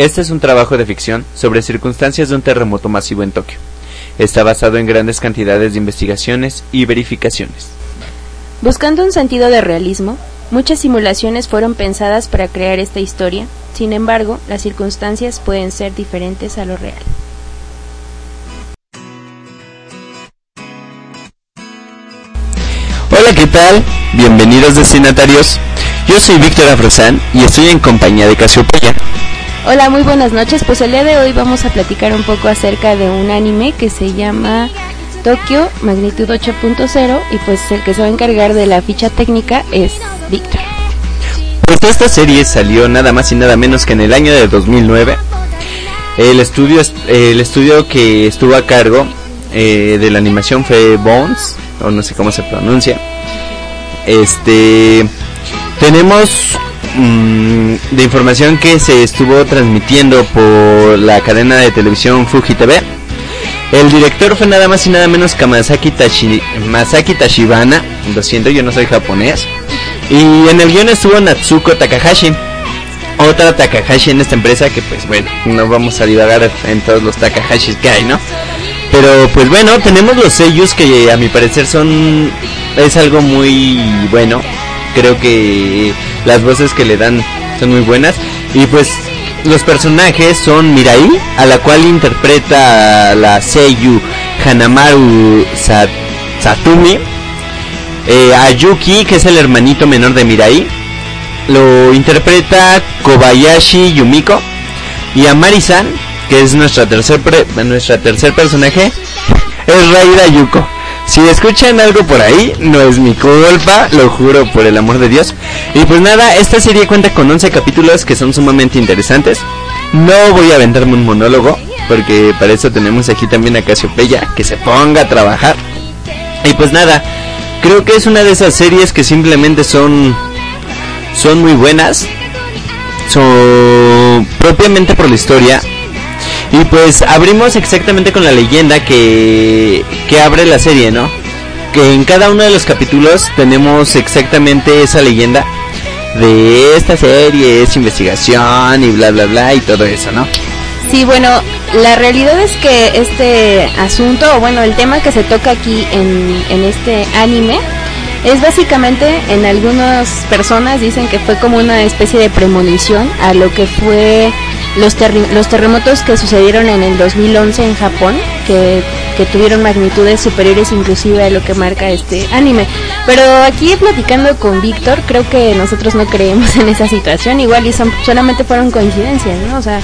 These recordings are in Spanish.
Este es un trabajo de ficción sobre circunstancias de un terremoto masivo en Tokio. Está basado en grandes cantidades de investigaciones y verificaciones. Buscando un sentido de realismo, muchas simulaciones fueron pensadas para crear esta historia, sin embargo, las circunstancias pueden ser diferentes a lo real. Hola, ¿qué tal? Bienvenidos destinatarios. Yo soy Víctor Afrosán y estoy en compañía de Casiopeya. Hola, muy buenas noches. Pues el día de hoy vamos a platicar un poco acerca de un anime que se llama Tokio Magnitud 8.0 y pues el que se va a encargar de la ficha técnica es Víctor. Pues esta serie salió nada más y nada menos que en el año de 2009. El estudio, el estudio que estuvo a cargo eh, de la animación fue Bones, o no sé cómo se pronuncia. Este, tenemos mm, de información que se estuvo transmitiendo por la cadena de televisión Fuji TV. El director fue nada más y nada menos que Masaki, Tashi, Masaki Tashibana. Lo siento, yo no soy japonés. Y en el guion estuvo Natsuko Takahashi. Otra Takahashi en esta empresa que pues bueno, no vamos a divagar en todos los Takahashis que hay, ¿no? Pero pues bueno, tenemos los sellos que a mi parecer son... Es algo muy bueno. Creo que las voces que le dan son muy buenas. Y pues los personajes son Mirai, a la cual interpreta la Seiyu Hanamaru Satumi. Eh, Ayuki, que es el hermanito menor de Mirai, lo interpreta Kobayashi Yumiko. Y a Marisan, que es nuestra tercer, nuestra tercer personaje, es Raida Yuko. Si escuchan algo por ahí, no es mi culpa, lo juro por el amor de Dios. Y pues nada, esta serie cuenta con 11 capítulos que son sumamente interesantes. No voy a aventarme un monólogo, porque para eso tenemos aquí también a Casiopeya, que se ponga a trabajar. Y pues nada, creo que es una de esas series que simplemente son son muy buenas. Son propiamente por la historia. Y pues abrimos exactamente con la leyenda que, que abre la serie, ¿no? Que en cada uno de los capítulos tenemos exactamente esa leyenda de esta serie, es investigación y bla bla bla y todo eso, ¿no? Sí, bueno, la realidad es que este asunto, o bueno, el tema que se toca aquí en, en este anime, es básicamente, en algunas personas dicen que fue como una especie de premonición a lo que fue los, los terremotos que sucedieron en el 2011 en Japón, que, que, tuvieron magnitudes superiores inclusive a lo que marca este anime. Pero aquí platicando con Víctor, creo que nosotros no creemos en esa situación, igual y son, solamente fueron coincidencias, ¿no? O sea,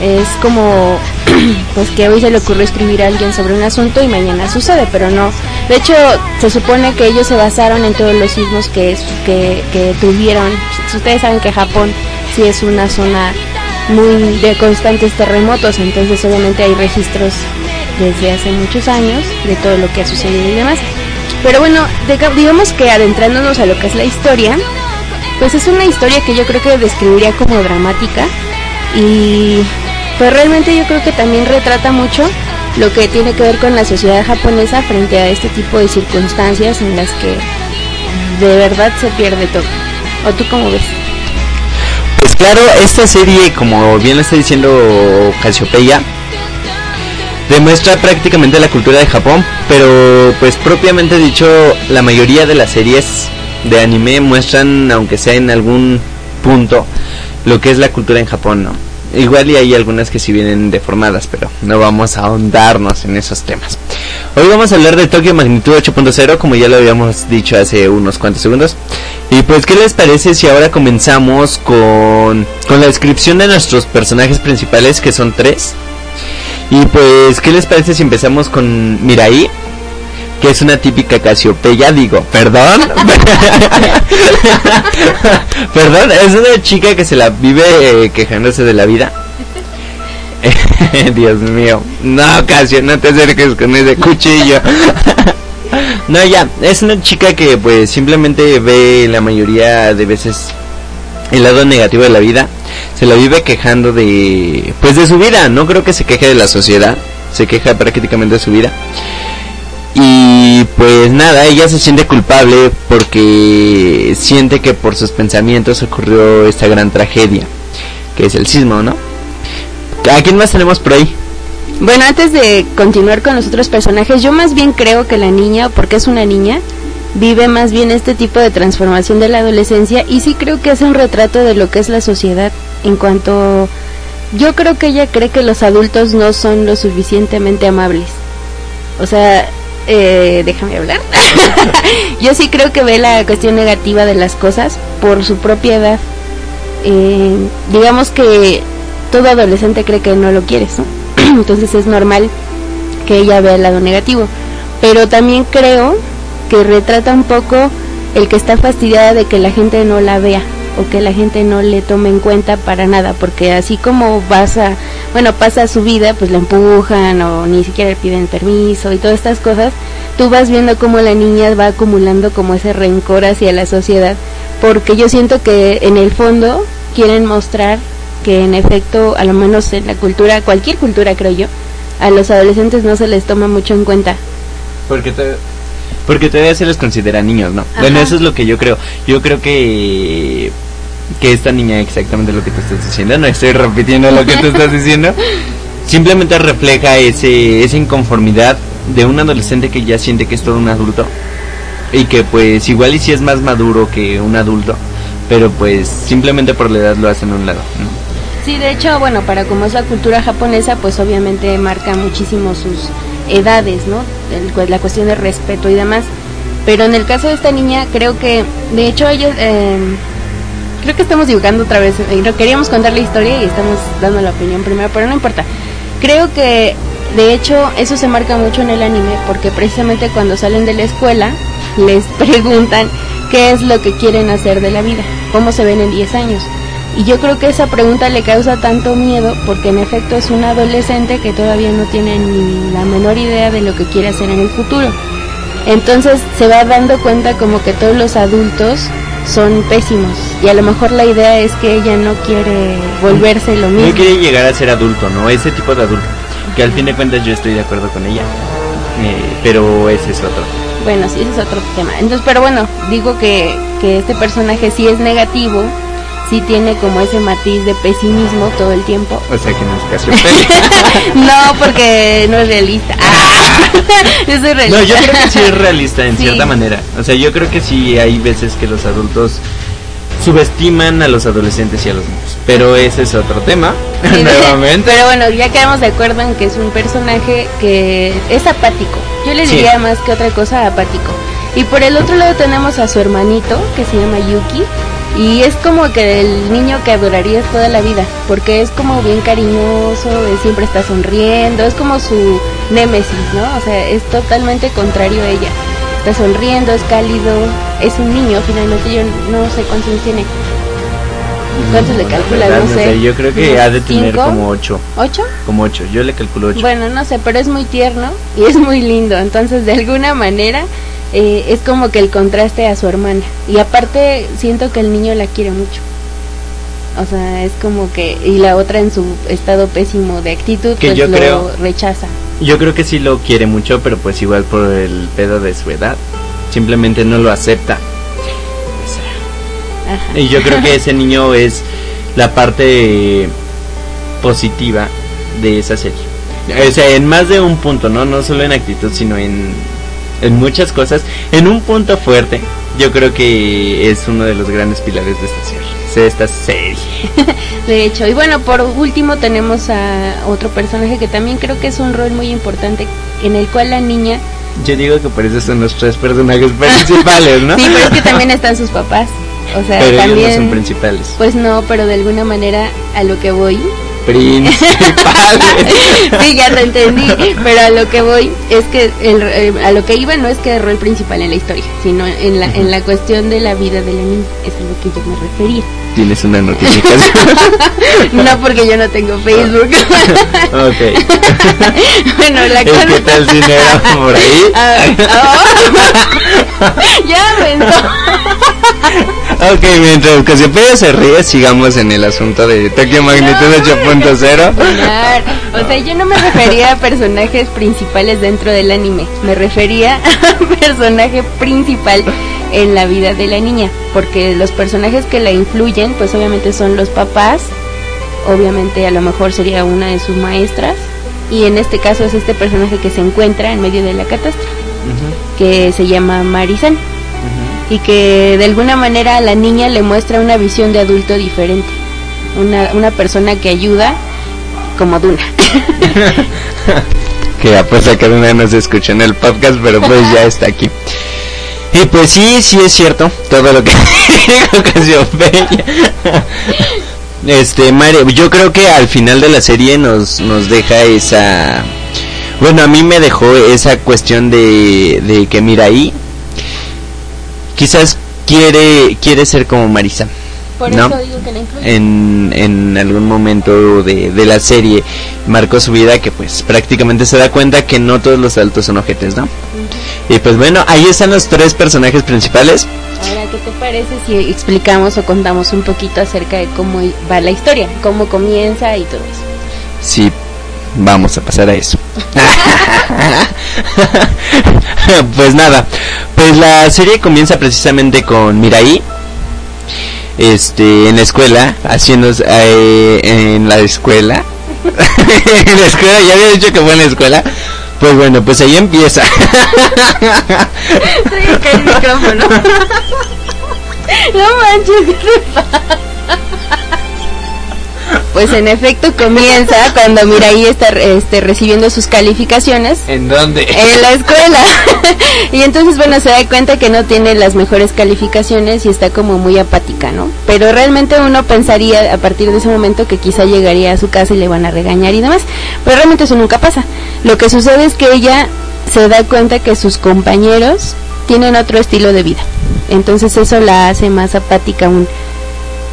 es como pues que hoy se le ocurrió escribir a alguien sobre un asunto y mañana sucede, pero no. De hecho, se supone que ellos se basaron en todos los sismos que, que, que tuvieron. Ustedes saben que Japón sí es una zona muy de constantes terremotos, entonces obviamente hay registros desde hace muchos años de todo lo que ha sucedido y demás. Pero bueno, digamos que adentrándonos a lo que es la historia, pues es una historia que yo creo que describiría como dramática y pues realmente yo creo que también retrata mucho lo que tiene que ver con la sociedad japonesa frente a este tipo de circunstancias en las que de verdad se pierde todo. ¿O tú cómo ves? Claro, esta serie, como bien lo está diciendo Casiopeya, demuestra prácticamente la cultura de Japón, pero pues propiamente dicho, la mayoría de las series de anime muestran, aunque sea en algún punto, lo que es la cultura en Japón. Igual y hay algunas que sí vienen deformadas, pero no vamos a ahondarnos en esos temas. Hoy vamos a hablar de Tokio Magnitud 8.0, como ya lo habíamos dicho hace unos cuantos segundos. Y pues, ¿qué les parece si ahora comenzamos con, con la descripción de nuestros personajes principales, que son tres? Y pues, ¿qué les parece si empezamos con Mirai? que es una típica Casiopeya, digo, perdón, perdón, es una chica que se la vive eh, quejándose de la vida. Dios mío, no, Casio, no te acerques con ese cuchillo. no, ya, es una chica que pues simplemente ve la mayoría de veces el lado negativo de la vida. Se la vive quejando de pues de su vida, no creo que se queje de la sociedad, se queja prácticamente de su vida. Y pues nada, ella se siente culpable porque siente que por sus pensamientos ocurrió esta gran tragedia, que es el sismo, ¿no? ¿A quién más tenemos por ahí? Bueno, antes de continuar con los otros personajes, yo más bien creo que la niña, porque es una niña, vive más bien este tipo de transformación de la adolescencia y sí creo que es un retrato de lo que es la sociedad en cuanto yo creo que ella cree que los adultos no son lo suficientemente amables. O sea, eh, déjame hablar. yo sí creo que ve la cuestión negativa de las cosas por su propia edad. Eh, digamos que todo adolescente cree que no lo quieres, ¿no? Entonces es normal que ella vea el lado negativo. Pero también creo que retrata un poco el que está fastidiada de que la gente no la vea o que la gente no le tome en cuenta para nada, porque así como pasa, bueno, pasa su vida, pues la empujan o ni siquiera le piden permiso y todas estas cosas, tú vas viendo cómo la niña va acumulando como ese rencor hacia la sociedad, porque yo siento que en el fondo quieren mostrar que en efecto, a lo menos en la cultura, cualquier cultura creo yo, a los adolescentes no se les toma mucho en cuenta. Porque te, porque todavía se les considera niños, ¿no? Bueno, eso es lo que yo creo. Yo creo que que esta niña exactamente lo que te estás diciendo, no estoy repitiendo lo que te estás diciendo. Simplemente refleja ese esa inconformidad de un adolescente que ya siente que es todo un adulto y que pues igual y si es más maduro que un adulto, pero pues simplemente por la edad lo hacen a un lado, ¿no? Sí, de hecho, bueno, para como es la cultura japonesa, pues obviamente marca muchísimo sus edades, ¿no? la cuestión de respeto y demás. Pero en el caso de esta niña, creo que, de hecho, ellos, eh, creo que estamos divulgando otra vez. Eh, queríamos contar la historia y estamos dando la opinión primero, pero no importa. Creo que, de hecho, eso se marca mucho en el anime, porque precisamente cuando salen de la escuela, les preguntan qué es lo que quieren hacer de la vida, cómo se ven en 10 años. Y yo creo que esa pregunta le causa tanto miedo porque en efecto es un adolescente que todavía no tiene ni la menor idea de lo que quiere hacer en el futuro. Entonces se va dando cuenta como que todos los adultos son pésimos y a lo mejor la idea es que ella no quiere volverse lo mismo. No quiere llegar a ser adulto, ¿no? Ese tipo de adulto. Que al fin de cuentas yo estoy de acuerdo con ella. Eh, pero ese es otro. Bueno, sí, ese es otro tema. Entonces, pero bueno, digo que, que este personaje sí es negativo sí tiene como ese matiz de pesimismo todo el tiempo. O sea que no es caso No, porque no es realista. Ah, yo soy realista. No, yo creo que sí es realista en cierta manera. O sea, yo creo que sí hay veces que los adultos subestiman a los adolescentes y a los niños. Pero ese es otro tema, nuevamente. Pero bueno, ya quedamos de acuerdo en que es un personaje que es apático. Yo le diría más que otra cosa apático. Y por el otro lado tenemos a su hermanito, que se llama Yuki, y es como que el niño que adorarías toda la vida, porque es como bien cariñoso, siempre está sonriendo, es como su némesis, ¿no? O sea, es totalmente contrario a ella. Está sonriendo, es cálido, es un niño finalmente, yo no sé cuántos años tiene. ¿Cuántos le calculas? No, sé. Yo creo que ha de tener como ocho. ¿Ocho? Como ocho, yo le calculo ocho. Bueno, no sé, pero es muy tierno y es muy lindo, entonces de alguna manera eh, es como que el contraste a su hermana. Y aparte siento que el niño la quiere mucho. O sea, es como que... Y la otra en su estado pésimo de actitud, que pues yo lo creo, rechaza. Yo creo que sí lo quiere mucho, pero pues igual por el pedo de su edad. Simplemente no lo acepta. Y yo creo que ese niño es la parte positiva de esa serie. O sea, en más de un punto, ¿no? No solo en actitud, sino en en muchas cosas. En un punto fuerte, yo creo que es uno de los grandes pilares de esta serie. Esta serie. de hecho, y bueno, por último tenemos a otro personaje que también creo que es un rol muy importante, en el cual la niña... Yo digo que por eso son los tres personajes principales, ¿no? sí, pero es que también están sus papás. O sea, pero también... Ellos no son principales. Pues no, pero de alguna manera a lo que voy principales. sí, ya te entendí, pero a lo que voy es que el, eh, a lo que iba no es que el rol principal en la historia, sino en la, en la cuestión de la vida de la niña, es a lo que yo me refería. ¿Tienes una notificación? no, porque yo no tengo Facebook. Ah. ok. bueno, la cosa... ¿Qué tal dinero por ahí? Ah, oh. Ya aventó. ok, mientras Casiopea se ríe, sigamos en el asunto de Tokio Magneto de Japón. 2.0. O sea, yo no me refería a personajes principales dentro del anime, me refería a personaje principal en la vida de la niña, porque los personajes que la influyen, pues obviamente son los papás, obviamente a lo mejor sería una de sus maestras, y en este caso es este personaje que se encuentra en medio de la catástrofe, que se llama Marisan, y que de alguna manera a la niña le muestra una visión de adulto diferente una, una persona que ayuda como Duna. que apuesta que una no se escucha en el podcast, pero pues ya está aquí. Y pues sí, sí es cierto, todo lo que dijo. Este, Mario, yo creo que al final de la serie nos, nos deja esa... Bueno, a mí me dejó esa cuestión de, de que Mirai quizás quiere, quiere ser como Marisa. Por ¿no? eso digo que la en, en algún momento de, de la serie marcó su vida que pues prácticamente se da cuenta que no todos los adultos son ojetes, ¿no? Y pues bueno, ahí están los tres personajes principales. Ahora, ¿qué te parece si explicamos o contamos un poquito acerca de cómo va la historia, cómo comienza y todo eso? Sí, vamos a pasar a eso. pues nada, pues la serie comienza precisamente con Mirai, este, en la escuela, haciendo, eh, en la escuela, en la escuela, ya había dicho que fue en la escuela, pues bueno, pues ahí empieza. Pues en efecto comienza cuando Mirai está este, recibiendo sus calificaciones ¿En dónde? en la escuela. y entonces, bueno, se da cuenta que no tiene las mejores calificaciones y está como muy apática, ¿no? Pero realmente uno pensaría a partir de ese momento que quizá llegaría a su casa y le van a regañar y demás. Pero realmente eso nunca pasa. Lo que sucede es que ella se da cuenta que sus compañeros tienen otro estilo de vida. Entonces eso la hace más apática aún.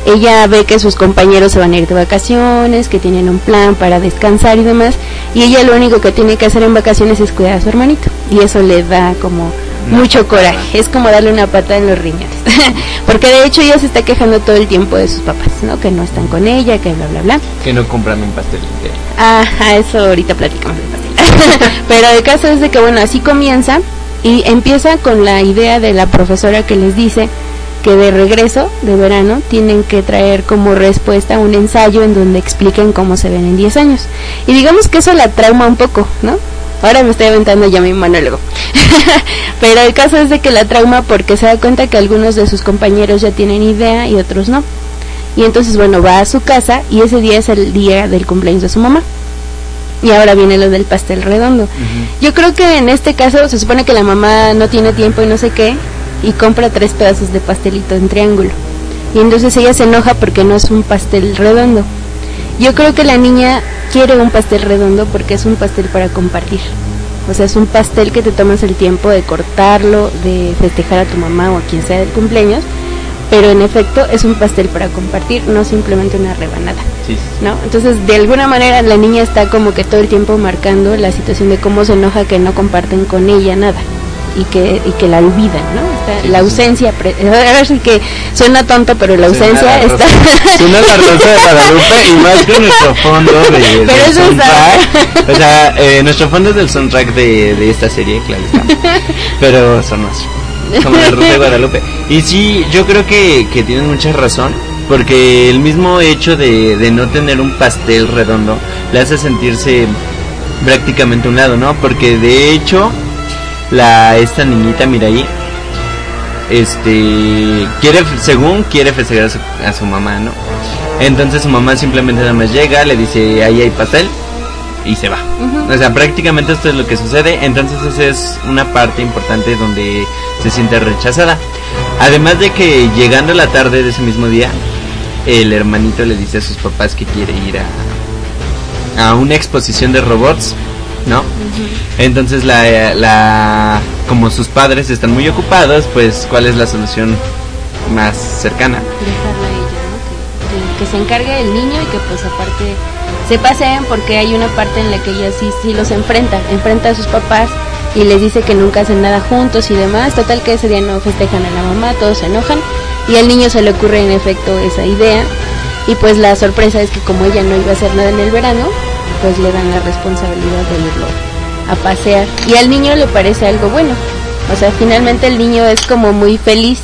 Ella ve que sus compañeros se van a ir de vacaciones, que tienen un plan para descansar y demás, y ella lo único que tiene que hacer en vacaciones es cuidar a su hermanito, y eso le da como mucho coraje, es como darle una pata en los riñones, porque de hecho ella se está quejando todo el tiempo de sus papás, ¿no? Que no están con ella, que bla bla bla. Que no compran un pastel entero. Ajá, eso ahorita platicamos del pastel. Pero el caso es de que, bueno, así comienza y empieza con la idea de la profesora que les dice que de regreso de verano tienen que traer como respuesta un ensayo en donde expliquen cómo se ven en 10 años. Y digamos que eso la trauma un poco, ¿no? Ahora me estoy aventando ya mi monólogo. Pero el caso es de que la trauma porque se da cuenta que algunos de sus compañeros ya tienen idea y otros no. Y entonces, bueno, va a su casa y ese día es el día del cumpleaños de su mamá. Y ahora viene lo del pastel redondo. Yo creo que en este caso se supone que la mamá no tiene tiempo y no sé qué, y compra tres pedazos de pastelito en triángulo. Y entonces ella se enoja porque no es un pastel redondo. Yo creo que la niña quiere un pastel redondo porque es un pastel para compartir. O sea, es un pastel que te tomas el tiempo de cortarlo, de festejar a tu mamá o a quien sea del cumpleaños, pero en efecto es un pastel para compartir, no simplemente una rebanada. Sí, sí. ¿no? Entonces, de alguna manera la niña está como que todo el tiempo marcando la situación de cómo se enoja que no comparten con ella nada y que, y que la olvidan, ¿no? Está- Sí, la ausencia, ahora sí que suena tonto, pero la ausencia está... Suena la rosa de Guadalupe y más que nuestro fondo de, Pero del eso soundtrack. O sea, eh, nuestro fondo es del soundtrack de, de esta serie, claro está. Pero son nuestros. Como la rosa de Guadalupe. Y sí, yo creo que, que tienes mucha razón. Porque el mismo hecho de, de no tener un pastel redondo le hace sentirse prácticamente un lado, ¿no? Porque de hecho, la esta niñita Mirai este quiere según quiere festejar a su, a su mamá no entonces su mamá simplemente nada más llega le dice ahí hay pastel y se va. O sea prácticamente esto es lo que sucede. Entonces esa es una parte importante donde se siente rechazada. Además de que llegando la tarde de ese mismo día el hermanito le dice a sus papás que quiere ir a a una exposición de robots, ¿no? Entonces la, la como sus padres están muy ocupados, pues ¿cuál es la solución más cercana? Dejarla a ella, ¿no? Que, que- que se encargue el niño y que pues aparte se paseen porque hay una parte en la que ella sí, sí los enfrenta, enfrenta a sus papás y les dice que nunca hacen nada juntos y demás, total que ese día no festejan a la mamá, todos se enojan y al niño se le ocurre en efecto esa idea y pues la sorpresa es que como ella no iba a hacer nada en el verano, pues le dan la responsabilidad de irlo a pasear y al niño le parece algo bueno, o sea, finalmente el niño es como muy feliz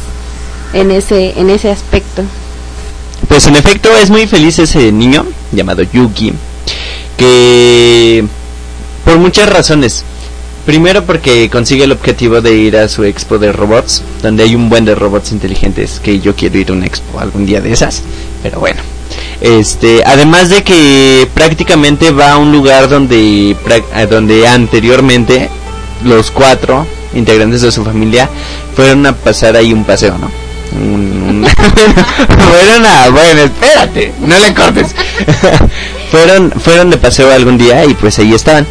en ese en ese aspecto. Pues en efecto es muy feliz ese niño llamado Yuki, que por muchas razones. Primero porque consigue el objetivo de ir a su expo de robots, donde hay un buen de robots inteligentes, que yo quiero ir a una expo algún día de esas, pero bueno. Este, además de que prácticamente va a un lugar donde a donde anteriormente los cuatro integrantes de su familia fueron a pasar ahí un paseo, ¿no? Fueron a, bueno, espérate, no le cortes. fueron, fueron de paseo algún día y pues ahí estaban.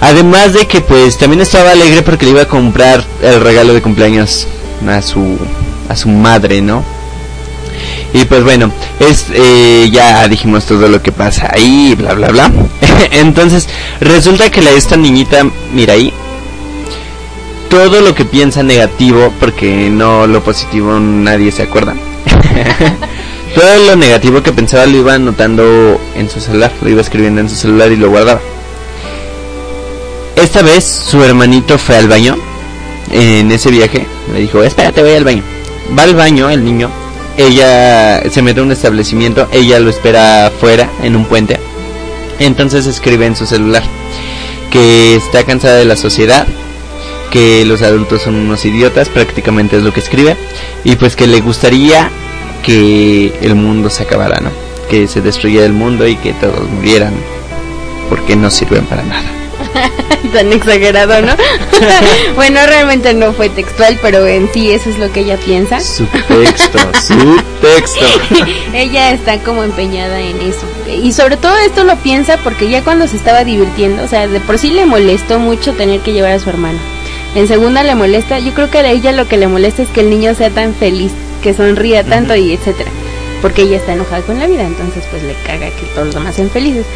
Además de que pues también estaba alegre porque le iba a comprar el regalo de cumpleaños a su, a su madre, ¿no? Y pues bueno, es eh, ya dijimos todo lo que pasa ahí, bla bla bla. Entonces, resulta que la esta niñita, mira ahí, todo lo que piensa negativo, porque no lo positivo nadie se acuerda. todo lo negativo que pensaba lo iba anotando en su celular, lo iba escribiendo en su celular y lo guardaba. Esta vez su hermanito fue al baño en ese viaje. Le dijo, espérate, voy al baño. Va al baño el niño. Ella se mete a un establecimiento. Ella lo espera afuera en un puente. Entonces escribe en su celular que está cansada de la sociedad, que los adultos son unos idiotas, prácticamente es lo que escribe, y pues que le gustaría que el mundo se acabara, ¿no? Que se destruyera el mundo y que todos murieran porque no sirven para nada. Tan exagerado, ¿no? bueno, realmente no fue textual, pero en sí eso es lo que ella piensa. Su texto, su texto. ella está como empeñada en eso. Y sobre todo esto lo piensa porque ya cuando se estaba divirtiendo, o sea, de por sí le molestó mucho tener que llevar a su hermano. En segunda le molesta, yo creo que a ella lo que le molesta es que el niño sea tan feliz, que sonría tanto y etcétera. Porque ella está enojada con la vida, entonces pues le caga que todos los demás sean felices.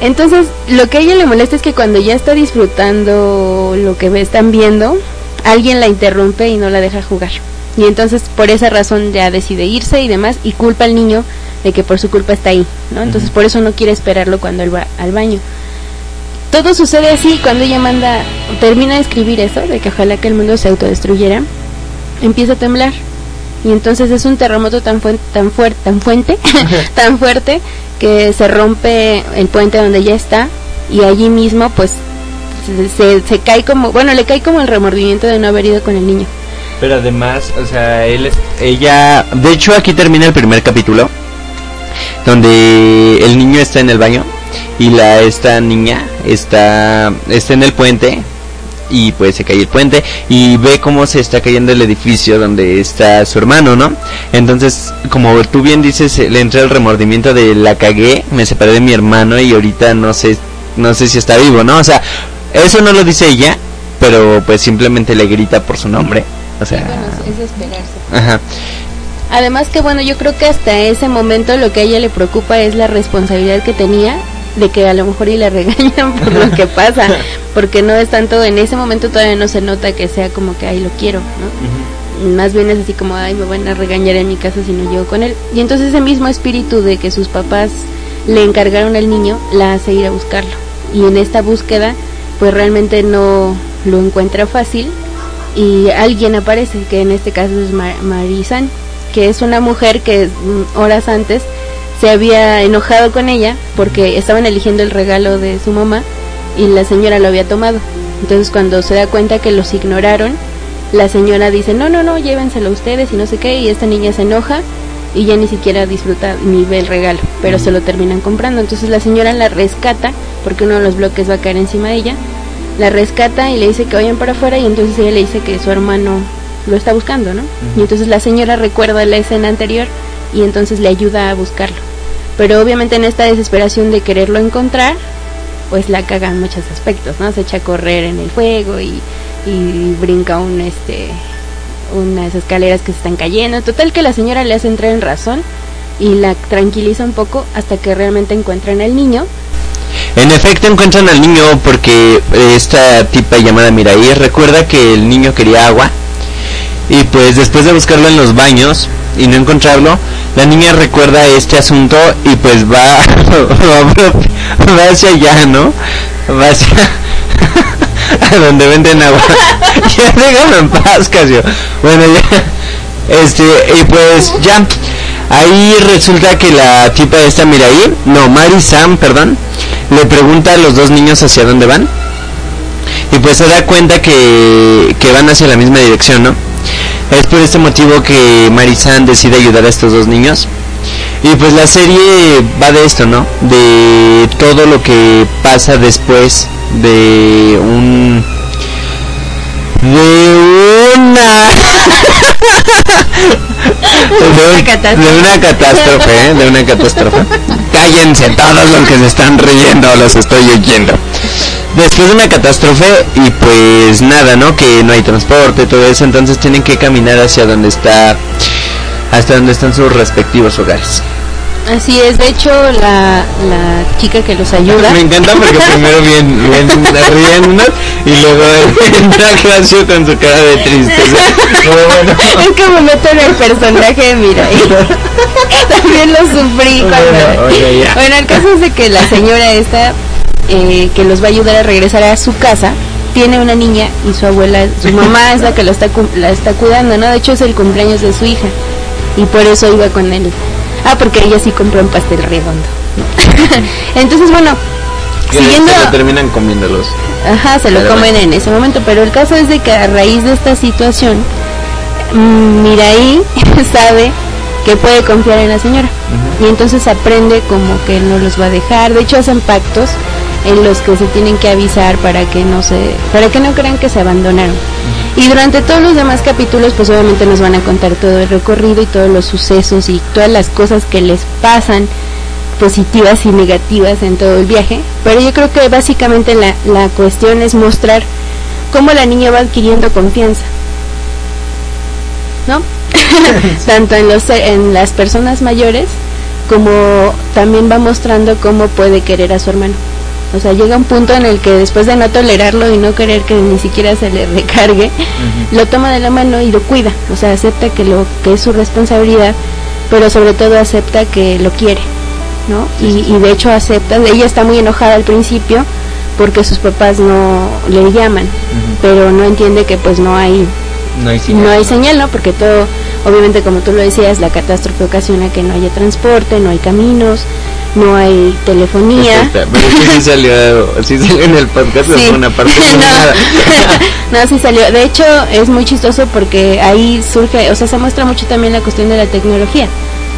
Entonces, lo que a ella le molesta es que cuando ya está disfrutando lo que están viendo, alguien la interrumpe y no la deja jugar. Y entonces, por esa razón, ya decide irse y demás, y culpa al niño de que por su culpa está ahí, ¿no? Entonces, por eso no quiere esperarlo cuando él va al baño. Todo sucede así cuando ella manda, termina de escribir eso, de que ojalá que el mundo se autodestruyera, empieza a temblar. Y entonces es un terremoto tan, fuen- tan fuerte, tan fuente, tan fuerte, que se rompe el puente donde ella está y allí mismo pues se, se, se cae como, bueno, le cae como el remordimiento de no haber ido con el niño. Pero además, o sea, él, es- ella, de hecho aquí termina el primer capítulo, donde el niño está en el baño y la esta niña está está en el puente y pues se cae el puente y ve cómo se está cayendo el edificio donde está su hermano, ¿no? Entonces, como tú bien dices, eh, le entra el remordimiento de la cagué, me separé de mi hermano y ahorita no sé no sé si está vivo, ¿no? O sea, eso no lo dice ella, pero pues simplemente le grita por su nombre. O sea, es esperarse. ajá. Además que bueno, yo creo que hasta ese momento lo que a ella le preocupa es la responsabilidad que tenía de que a lo mejor y la regañan por lo que pasa, porque no es tanto en ese momento todavía no se nota que sea como que ay lo quiero, ¿no? Más bien es así como ay me van a regañar en mi casa si no llego con él. Y entonces ese mismo espíritu de que sus papás le encargaron al niño la hace ir a buscarlo. Y en esta búsqueda pues realmente no lo encuentra fácil y alguien aparece, que en este caso es Mar- Marisan, que es una mujer que mm, horas antes se había enojado con ella porque estaban eligiendo el regalo de su mamá y la señora lo había tomado. Entonces cuando se da cuenta que los ignoraron, la señora dice, no, no, no, llévenselo ustedes y no sé qué, y esta niña se enoja y ya ni siquiera disfruta ni ve el regalo, pero se lo terminan comprando. Entonces la señora la rescata porque uno de los bloques va a caer encima de ella la rescata y le dice que vayan para afuera y entonces ella le dice que su hermano lo está buscando, ¿no? Y entonces la señora recuerda la escena anterior y entonces le ayuda a buscarlo. Pero obviamente en esta desesperación de quererlo encontrar, pues la caga en muchos aspectos, ¿no? Se echa a correr en el fuego y, y brinca un este unas escaleras que se están cayendo. Total que la señora le hace entrar en razón y la tranquiliza un poco hasta que realmente encuentran al niño. En efecto encuentran al niño porque esta tipa llamada Mirai recuerda que el niño quería agua y pues después de buscarlo en los baños y no encontrarlo, la niña recuerda este asunto y pues va, va, hacia allá, ¿no? Va hacia a donde venden agua. ya déjame en paz, Casio. Bueno, ya. Este, y pues ya. Ahí resulta que la tipa esta Mirai, no, Mari Sam, perdón, le pregunta a los dos niños hacia dónde van. Y pues se da cuenta que, que van hacia la misma dirección, ¿no? Es por este motivo que Marisan decide ayudar a estos dos niños. Y pues la serie va de esto, ¿no? De todo lo que pasa después de un de una de, una catástrofe, ¿eh? de una catástrofe. Cállense todos los que se están riendo, los estoy oyendo después de una catástrofe y pues nada, ¿no? Que no hay transporte, todo eso, entonces tienen que caminar hacia donde está, hasta donde están sus respectivos hogares. Así es, de hecho la, la chica que los ayuda. Me encanta porque primero bien, bien ríen y luego entra Claudio con su cara de tristeza. Es que me meto en el personaje, mira, también lo sufrí. Bueno, bueno, el caso es de que la señora esta eh, que los va a ayudar a regresar a su casa, tiene una niña y su abuela, su mamá es la que lo está, la está cuidando, ¿no? De hecho es el cumpleaños de su hija y por eso iba con él. Ah, porque ella sí compró un pastel redondo. Entonces, bueno, siguiendo... Se lo terminan comiéndolos. Ajá, se lo comen en ese momento, pero el caso es de que a raíz de esta situación, mm, Miraí sabe que puede confiar en la señora. Y entonces aprende como que no los va a dejar. De hecho, hacen pactos en los que se tienen que avisar para que no se para que no crean que se abandonaron. Y durante todos los demás capítulos pues obviamente nos van a contar todo el recorrido y todos los sucesos y todas las cosas que les pasan positivas y negativas en todo el viaje, pero yo creo que básicamente la, la cuestión es mostrar cómo la niña va adquiriendo confianza. ¿No? Tanto en los en las personas mayores como también va mostrando cómo puede querer a su hermano. O sea, llega un punto en el que después de no tolerarlo y no querer que ni siquiera se le recargue, lo toma de la mano y lo cuida. O sea, acepta que lo que es su responsabilidad, pero sobre todo acepta que lo quiere, ¿no? Y, de hecho acepta. Ella está muy enojada al principio porque sus papás no le llaman, pero no entiende que pues no hay no hay señal, no hay señal, ¿no? Porque todo, obviamente como tú lo decías, la catástrofe ocasiona que no haya transporte, no hay caminos, no hay telefonía. Pero sí salió, sí salió en el podcast sí. una parte no, no, sí salió. De hecho, es muy chistoso porque ahí surge, o sea, se muestra mucho también la cuestión de la tecnología.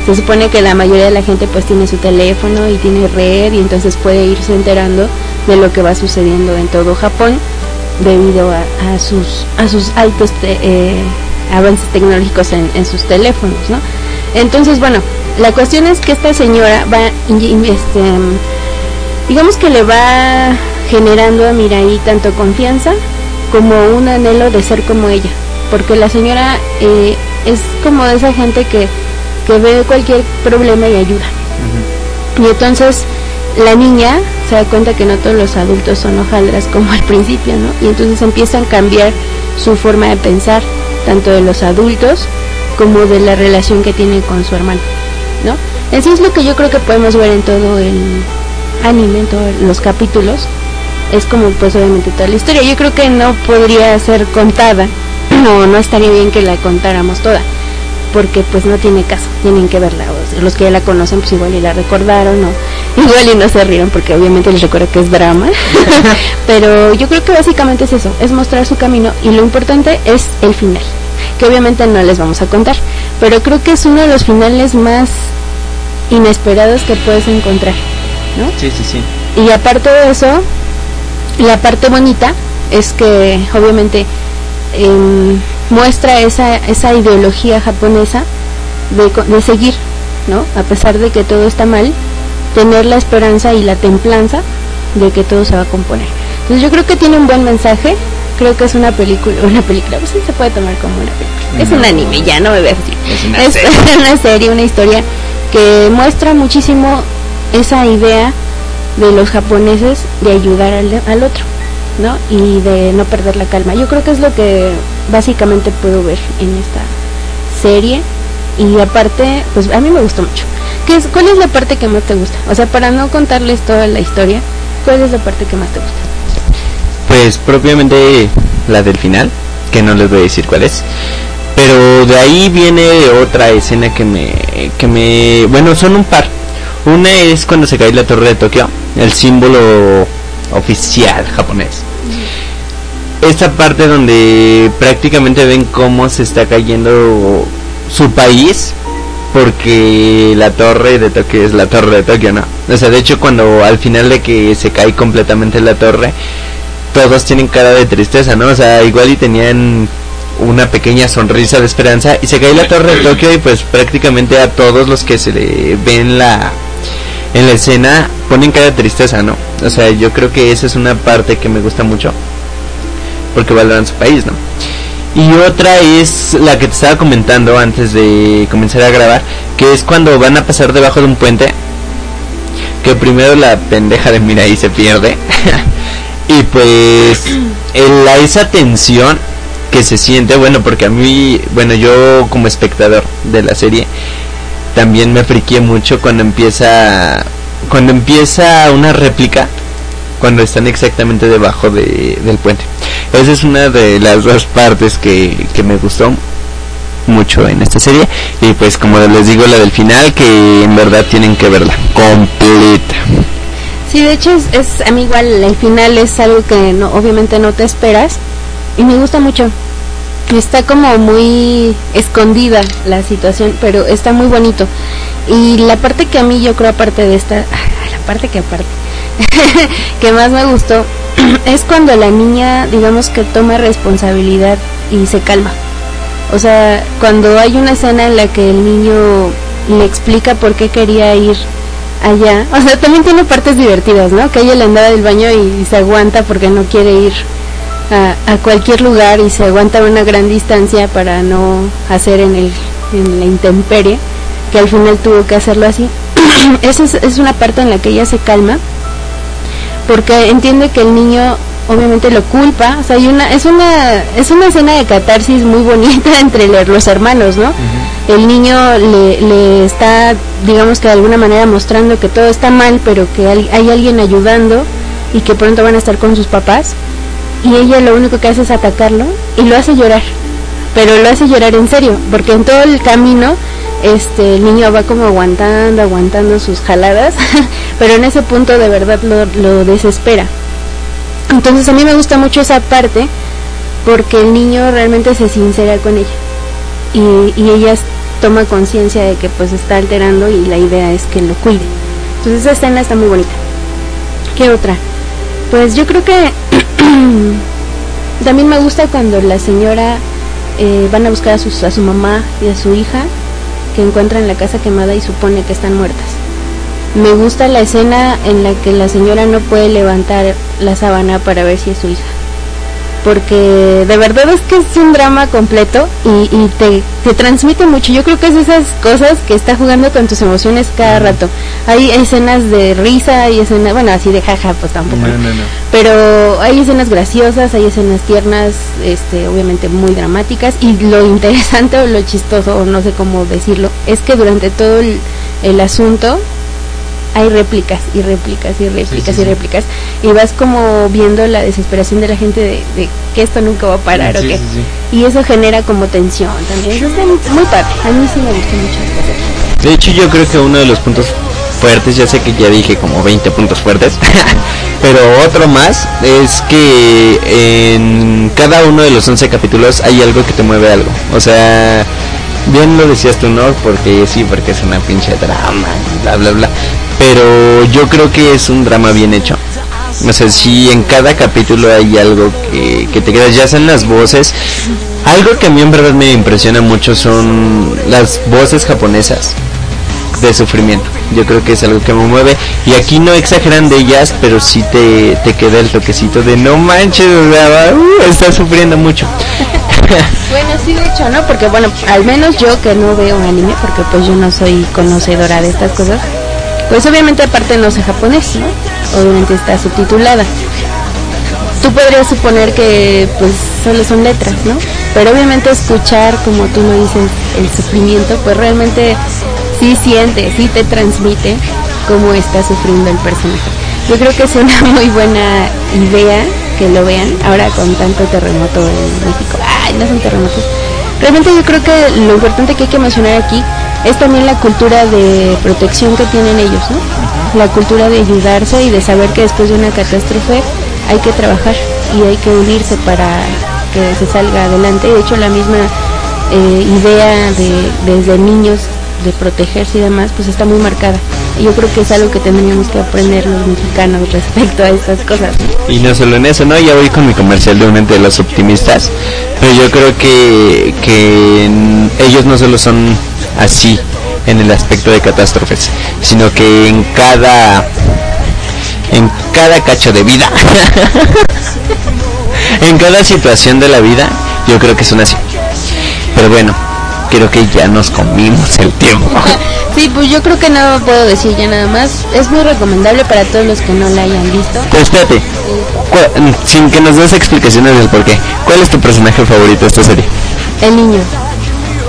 Se supone que la mayoría de la gente pues tiene su teléfono y tiene red y entonces puede irse enterando de lo que va sucediendo en todo Japón debido a, a sus a sus altos eh, avances tecnológicos en, en sus teléfonos, ¿no? Entonces, bueno, la cuestión es que esta señora va, este, digamos que le va generando a Mirai tanto confianza como un anhelo de ser como ella, porque la señora eh, es como esa gente que, que ve cualquier problema y ayuda. Y entonces la niña se da cuenta que no todos los adultos son hojaldras como al principio, ¿no? Y entonces empiezan a cambiar su forma de pensar, tanto de los adultos como de la relación que tienen con su hermano. ¿No? Eso es lo que yo creo que podemos ver en todo el anime, en todos los capítulos. Es como pues obviamente toda la historia. Yo creo que no podría ser contada o no estaría bien que la contáramos toda porque pues no tiene caso, tienen que verla. los que ya la conocen pues igual y la recordaron o igual y no se rieron porque obviamente les recuerdo que es drama. Pero yo creo que básicamente es eso, es mostrar su camino y lo importante es el final, que obviamente no les vamos a contar pero creo que es uno de los finales más inesperados que puedes encontrar, ¿no? Sí, sí, sí. Y aparte de eso, la parte bonita es que obviamente em, muestra esa, esa ideología japonesa de, de seguir, ¿no? A pesar de que todo está mal, tener la esperanza y la templanza de que todo se va a componer. Entonces yo creo que tiene un buen mensaje, creo que es una película, una película, pues sí se puede tomar como una película. Es un anime, ya no me veas así. Es una, serie. una historia que muestra muchísimo esa idea de los japoneses de ayudar al, al otro, ¿no? Y de no perder la calma. Yo creo que es lo que básicamente puedo ver en esta serie y aparte, pues a mí me gustó mucho. ¿Qué es, ¿Cuál es la parte que más te gusta? O sea, para no contarles toda la historia, ¿cuál es la parte que más te gusta? Pues propiamente la del final, que no les voy a decir cuál es. Pero de ahí viene otra escena que me, que me, bueno, son un par. Una es cuando se cae la torre de Tokio, el símbolo oficial japonés. Esta parte donde prácticamente ven cómo se está cayendo su país porque la torre de Tokio es la torre de Tokio, ¿no? O sea, de hecho cuando al final de que se cae completamente la torre, todos tienen cara de tristeza, ¿no? O sea, igual y tenían una pequeña sonrisa de esperanza y se cae la torre de Tokio y pues prácticamente a todos los que se le ven la en la escena ponen cara de tristeza, ¿no? O sea, yo creo que esa es una parte que me gusta mucho porque valoran su país, ¿no? Y otra es la que te estaba comentando antes de comenzar a grabar, que es cuando van a pasar debajo de un puente, que primero la pendeja de Mirai se pierde. y pues esa tensión que se siente, bueno, porque a mí, bueno, yo como espectador de la serie, también me friqué mucho cuando empieza, cuando empieza una réplica, cuando están exactamente debajo de, del puente. Esa es una de las dos partes que, que me gustó mucho en esta serie y pues como les digo la del final que en verdad tienen que verla completa sí de hecho es, a mí igual el final es algo que no obviamente no te esperas y me gusta mucho está como muy escondida la situación pero está muy bonito y la parte que a mí yo creo aparte de esta la parte que aparte que más me gustó es cuando la niña, digamos que toma responsabilidad y se calma. O sea, cuando hay una escena en la que el niño le explica por qué quería ir allá, o sea, también tiene partes divertidas, ¿no? Que ella le andaba del baño y, se aguanta porque no quiere ir a, cualquier lugar y se aguanta una gran distancia para no hacer en, el, en la intemperie, que al final tuvo que hacerlo así. Esa es una parte en la que ella se calma porque entiende que el niño obviamente lo culpa, o sea, hay una es una es una escena de catarsis muy bonita entre los hermanos, ¿no? El niño le, le, está, digamos que de alguna manera mostrando que todo está mal, pero que hay, hay, alguien ayudando y que pronto van a estar con sus papás. Y ella lo único que hace es atacarlo y lo hace llorar, pero lo hace llorar en serio, porque en todo el camino este el niño va como aguantando, aguantando sus jaladas, pero en ese punto de verdad lo, desespera. Entonces a mí me gusta mucho esa parte porque el niño realmente se sincera con ella y, y ella toma conciencia de que pues está alterando y la idea es que lo cuide. Entonces esa escena está muy bonita. ¿Qué otra? Pues yo creo que también me gusta cuando la señora eh, van a buscar a, a su mamá y a su hija que encuentran la casa quemada y supone que están muertas. Me gusta la escena en la que la señora no puede levantar la sábana para ver si es su hija porque de verdad es que es un drama completo y, te, transmite mucho. Yo creo que es esas cosas que está jugando con tus emociones cada rato. Hay escenas de risa, hay escenas, bueno, así de jaja, pues tampoco. Pero hay escenas graciosas, hay escenas tiernas, este, obviamente muy dramáticas. Y lo interesante o lo chistoso, o no sé cómo decirlo, es que durante todo el asunto hay réplicas y réplicas y réplicas y réplicas. Y vas como viendo la desesperación de la gente de, que esto nunca va a parar o qué y eso genera como tensión también. Eso es muy padre. A mí sí me gusta mucho de hecho yo creo que uno de los puntos fuertes ya sé que ya dije como 20 puntos fuertes pero otro más es que en cada uno de los 11 capítulos hay algo que te mueve algo. O sea bien lo decías tú, ¿no? Porque sí, porque es una pinche drama, bla, bla, bla. Pero yo creo que es un drama bien hecho. O sea, si en cada capítulo hay algo que, que te quedas, ya sean las voces. Algo que a mí en verdad me impresiona mucho son las voces japonesas. de sufrimiento. Yo creo que es algo que me mueve. Y aquí no exageran de ellas, pero sí te, te queda el toquecito de no manches, o uh, está sufriendo mucho. bueno, sí, de hecho, ¿no? Porque, bueno, al menos yo que no veo anime, porque pues yo no soy conocedora de estas cosas, pues obviamente aparte no sé japonés, ¿no? Obviamente está subtitulada. Tú podrías suponer que pues solo son letras, ¿no? Pero obviamente escuchar, como tú lo dices, el sufrimiento, pues realmente sí siente, sí te transmite cómo está sufriendo el personaje. Yo creo que es una muy buena idea que lo vean ahora con tanto terremoto en México. Ay, no son terremotos. Realmente yo creo que lo importante que hay que mencionar aquí es también la cultura de protección que tienen ellos, ¿no? La cultura de ayudarse y de saber que después de una catástrofe hay que trabajar y hay que unirse para que se salga adelante. De hecho, la misma eh, idea de desde niños de protegerse y demás, pues está muy marcada. Yo creo que es algo que tendríamos que aprender los mexicanos respecto a estas cosas. Y no solo en eso, ¿no? Ya voy con mi comercial de un de los optimistas, pero yo creo que, que ellos no solo son así en el aspecto de catástrofes, sino que en cada en cada cacho de vida, en cada situación de la vida, yo creo que son así. Pero bueno, creo que ya nos comimos el tiempo. Sí, pues yo creo que no puedo decir ya nada más. Es muy recomendable para todos los que no la hayan visto. Pues espérate, sin que nos des explicaciones del por qué, ¿cuál es tu personaje favorito de esta serie? El niño.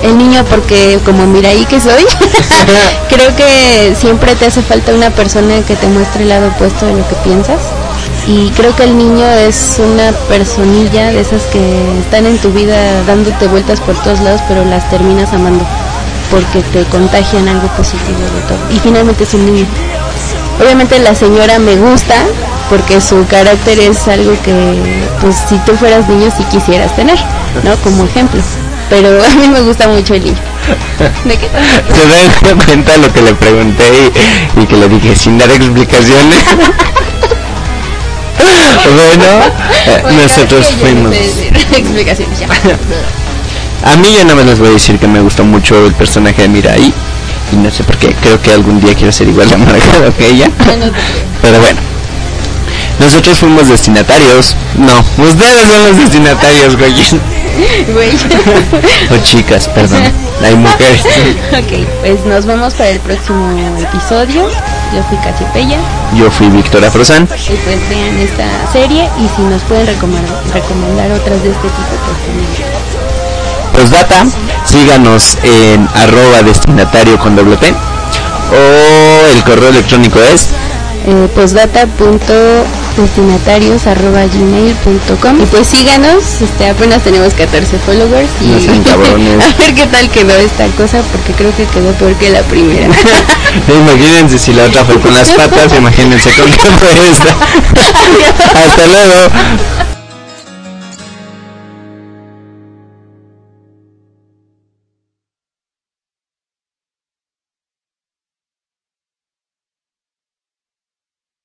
El niño porque como mira ahí que soy, creo que siempre te hace falta una persona que te muestre el lado opuesto de lo que piensas y creo que el niño es una personilla de esas que están en tu vida dándote vueltas por todos lados, pero las terminas amando porque te contagian algo positivo de todo. Y finalmente es un niño. Obviamente la señora me gusta porque su carácter es algo que, pues si tú fueras niño sí quisieras tener, ¿no? Como ejemplo. Pero a mí me gusta mucho el niño. ¿De qué ¿Se dan cuenta lo que le pregunté y, y que le dije sin dar explicaciones? bueno, nosotros fuimos. A mí ya nada más les voy a decir que me gustó mucho el personaje de Mirai. Y no sé por qué, creo que algún día quiero ser igual de amargado que ella. Pero bueno. Nosotros fuimos destinatarios. No, ustedes son los destinatarios, güey. o chicas, perdón. Hay mujeres. ok, pues nos vemos para el próximo episodio. Yo fui Cachipella. Yo fui Víctora Frosan. Y pues vean esta serie y si nos pueden recomendar, recomendar otras de este tipo, pues Postdata, síganos en arroba destinatario con doble T o el correo electrónico es eh, postdata.destinatarios.gmail.com y pues síganos, este, apenas tenemos 14 followers y a ver qué tal quedó esta cosa porque creo que quedó peor que la primera. imagínense si la otra fue con las patas, imagínense con qué fue esta. Hasta luego.